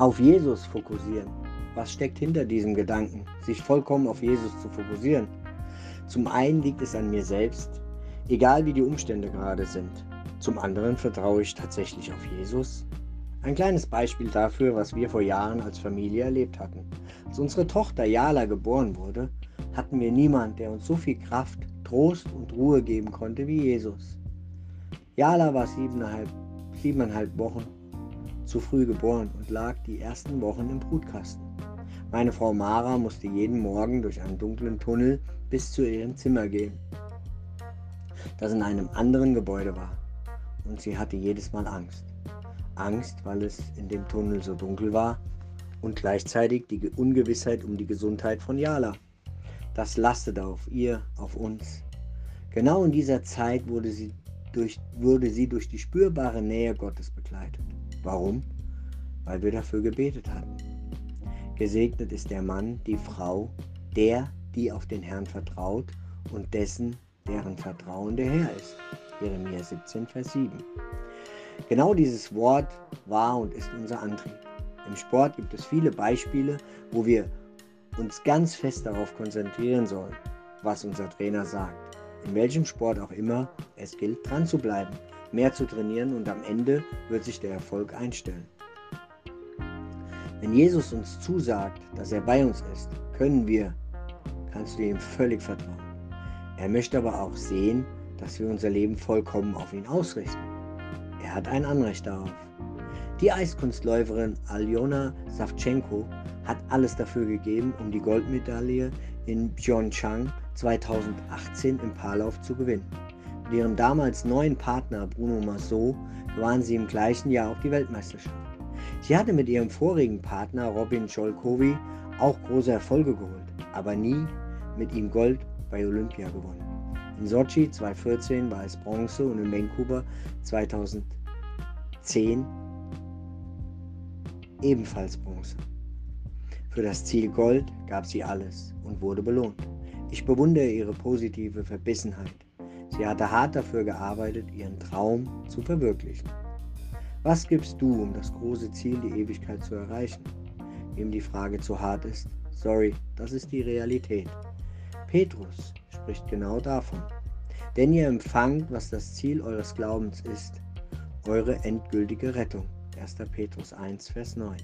Auf Jesus fokussieren. Was steckt hinter diesem Gedanken, sich vollkommen auf Jesus zu fokussieren? Zum einen liegt es an mir selbst, egal wie die Umstände gerade sind. Zum anderen vertraue ich tatsächlich auf Jesus. Ein kleines Beispiel dafür, was wir vor Jahren als Familie erlebt hatten. Als unsere Tochter Jala geboren wurde, hatten wir niemand, der uns so viel Kraft, Trost und Ruhe geben konnte wie Jesus. Jala war siebeneinhalb, siebeneinhalb Wochen zu früh geboren und lag die ersten Wochen im Brutkasten. Meine Frau Mara musste jeden Morgen durch einen dunklen Tunnel bis zu ihrem Zimmer gehen, das in einem anderen Gebäude war. Und sie hatte jedes Mal Angst. Angst, weil es in dem Tunnel so dunkel war und gleichzeitig die Ungewissheit um die Gesundheit von Jala. Das lastete auf ihr, auf uns. Genau in dieser Zeit wurde sie durch, wurde sie durch die spürbare Nähe Gottes begleitet. Warum? Weil wir dafür gebetet hatten. Gesegnet ist der Mann, die Frau, der, die auf den Herrn vertraut und dessen, deren Vertrauen der Herr ist. Jeremia 17, Vers 7. Genau dieses Wort war und ist unser Antrieb. Im Sport gibt es viele Beispiele, wo wir uns ganz fest darauf konzentrieren sollen, was unser Trainer sagt. In welchem Sport auch immer, es gilt dran zu bleiben, mehr zu trainieren und am Ende wird sich der Erfolg einstellen. Wenn Jesus uns zusagt, dass er bei uns ist, können wir, kannst du ihm völlig vertrauen. Er möchte aber auch sehen, dass wir unser Leben vollkommen auf ihn ausrichten. Er hat ein Anrecht darauf. Die Eiskunstläuferin Aljona Savchenko hat alles dafür gegeben, um die Goldmedaille in Pyeongchang 2018 im Paarlauf zu gewinnen. Mit ihrem damals neuen Partner Bruno Massot gewann sie im gleichen Jahr auch die Weltmeisterschaft. Sie hatte mit ihrem vorigen Partner Robin Scholkowi auch große Erfolge geholt, aber nie mit ihm Gold bei Olympia gewonnen. In Sochi 2014 war es Bronze und in Vancouver 2010 ebenfalls Bronze. Für das Ziel Gold gab sie alles und wurde belohnt. Ich bewundere ihre positive Verbissenheit. Sie hatte hart dafür gearbeitet, ihren Traum zu verwirklichen. Was gibst du, um das große Ziel, die Ewigkeit zu erreichen? Wem die Frage zu hart ist, sorry, das ist die Realität. Petrus spricht genau davon. Denn ihr empfangt, was das Ziel eures Glaubens ist, eure endgültige Rettung. 1. Petrus 1, Vers 9.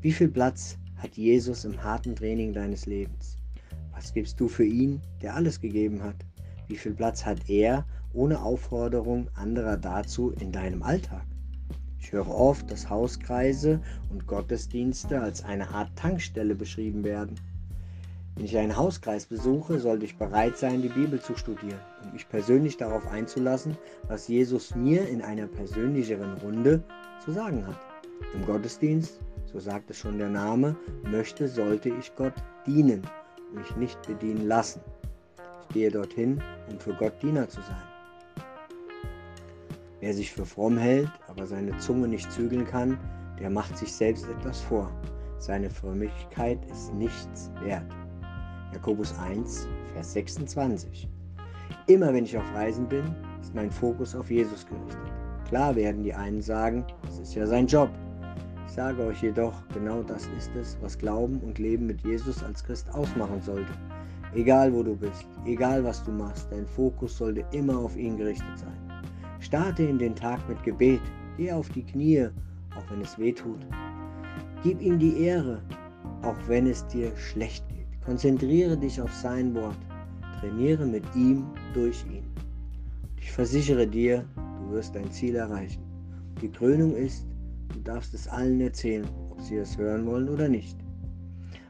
Wie viel Platz hat Jesus im harten Training deines Lebens? Was gibst du für ihn, der alles gegeben hat? Wie viel Platz hat er ohne Aufforderung anderer dazu in deinem Alltag? Ich höre oft, dass Hauskreise und Gottesdienste als eine Art Tankstelle beschrieben werden. Wenn ich einen Hauskreis besuche, sollte ich bereit sein, die Bibel zu studieren und mich persönlich darauf einzulassen, was Jesus mir in einer persönlicheren Runde zu sagen hat. Im Gottesdienst, so sagt es schon der Name, möchte, sollte ich Gott dienen mich nicht bedienen lassen. Gehe dorthin, um für Gott Diener zu sein. Wer sich für fromm hält, aber seine Zunge nicht zügeln kann, der macht sich selbst etwas vor. Seine Frömmigkeit ist nichts wert. Jakobus 1, Vers 26. Immer wenn ich auf Reisen bin, ist mein Fokus auf Jesus gerichtet. Klar werden die einen sagen, es ist ja sein Job. Ich sage euch jedoch, genau das ist es, was Glauben und Leben mit Jesus als Christ ausmachen sollte. Egal wo du bist, egal was du machst, dein Fokus sollte immer auf ihn gerichtet sein. Starte in den Tag mit Gebet, geh auf die Knie, auch wenn es weh tut. Gib ihm die Ehre, auch wenn es dir schlecht geht. Konzentriere dich auf sein Wort. Trainiere mit ihm durch ihn. Ich versichere dir, du wirst dein Ziel erreichen. Die Krönung ist, Du darfst es allen erzählen, ob sie es hören wollen oder nicht.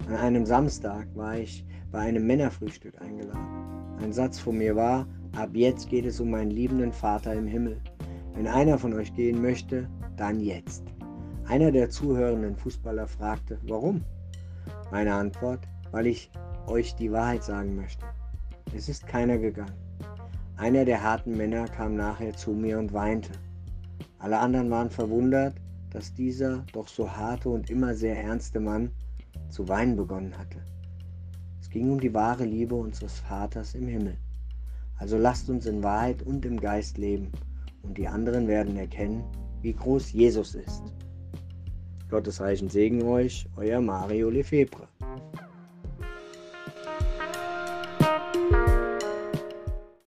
An einem Samstag war ich bei einem Männerfrühstück eingeladen. Ein Satz von mir war, ab jetzt geht es um meinen liebenden Vater im Himmel. Wenn einer von euch gehen möchte, dann jetzt. Einer der zuhörenden Fußballer fragte, warum? Meine Antwort, weil ich euch die Wahrheit sagen möchte. Es ist keiner gegangen. Einer der harten Männer kam nachher zu mir und weinte. Alle anderen waren verwundert, dass dieser doch so harte und immer sehr ernste Mann zu weinen begonnen hatte. Es ging um die wahre Liebe unseres Vaters im Himmel. Also lasst uns in Wahrheit und im Geist leben, und die anderen werden erkennen, wie groß Jesus ist. Gottes reichen Segen euch, euer Mario Lefebvre.